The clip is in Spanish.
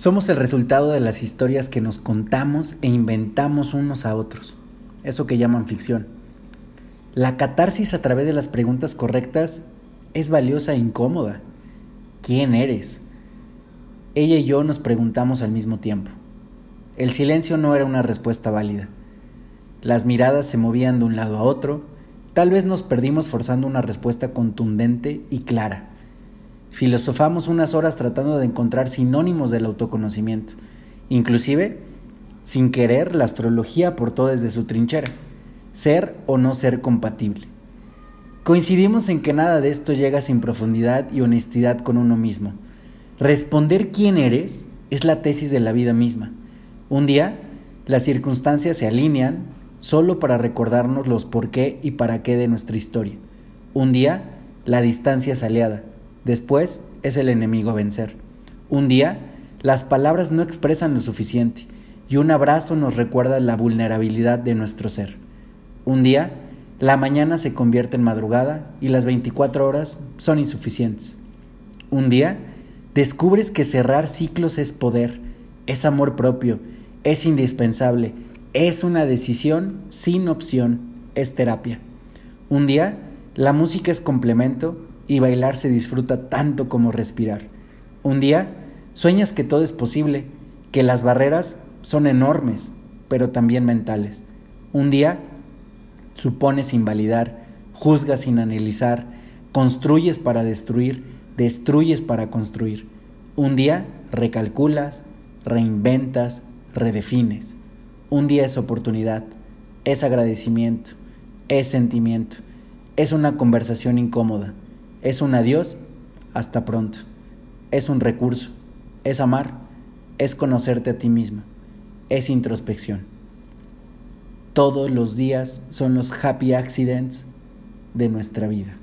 Somos el resultado de las historias que nos contamos e inventamos unos a otros. Eso que llaman ficción. La catarsis a través de las preguntas correctas es valiosa e incómoda. ¿Quién eres? Ella y yo nos preguntamos al mismo tiempo. El silencio no era una respuesta válida. Las miradas se movían de un lado a otro. Tal vez nos perdimos forzando una respuesta contundente y clara. Filosofamos unas horas tratando de encontrar sinónimos del autoconocimiento. Inclusive, sin querer, la astrología aportó desde su trinchera, ser o no ser compatible. Coincidimos en que nada de esto llega sin profundidad y honestidad con uno mismo. Responder quién eres es la tesis de la vida misma. Un día, las circunstancias se alinean solo para recordarnos los por qué y para qué de nuestra historia. Un día, la distancia es aliada Después es el enemigo a vencer. Un día, las palabras no expresan lo suficiente y un abrazo nos recuerda la vulnerabilidad de nuestro ser. Un día, la mañana se convierte en madrugada y las 24 horas son insuficientes. Un día, descubres que cerrar ciclos es poder, es amor propio, es indispensable, es una decisión sin opción, es terapia. Un día, la música es complemento y bailar se disfruta tanto como respirar. Un día sueñas que todo es posible, que las barreras son enormes, pero también mentales. Un día supones invalidar, juzgas sin analizar, construyes para destruir, destruyes para construir. Un día recalculas, reinventas, redefines. Un día es oportunidad, es agradecimiento, es sentimiento, es una conversación incómoda es un adiós, hasta pronto. Es un recurso, es amar, es conocerte a ti mismo, es introspección. Todos los días son los happy accidents de nuestra vida.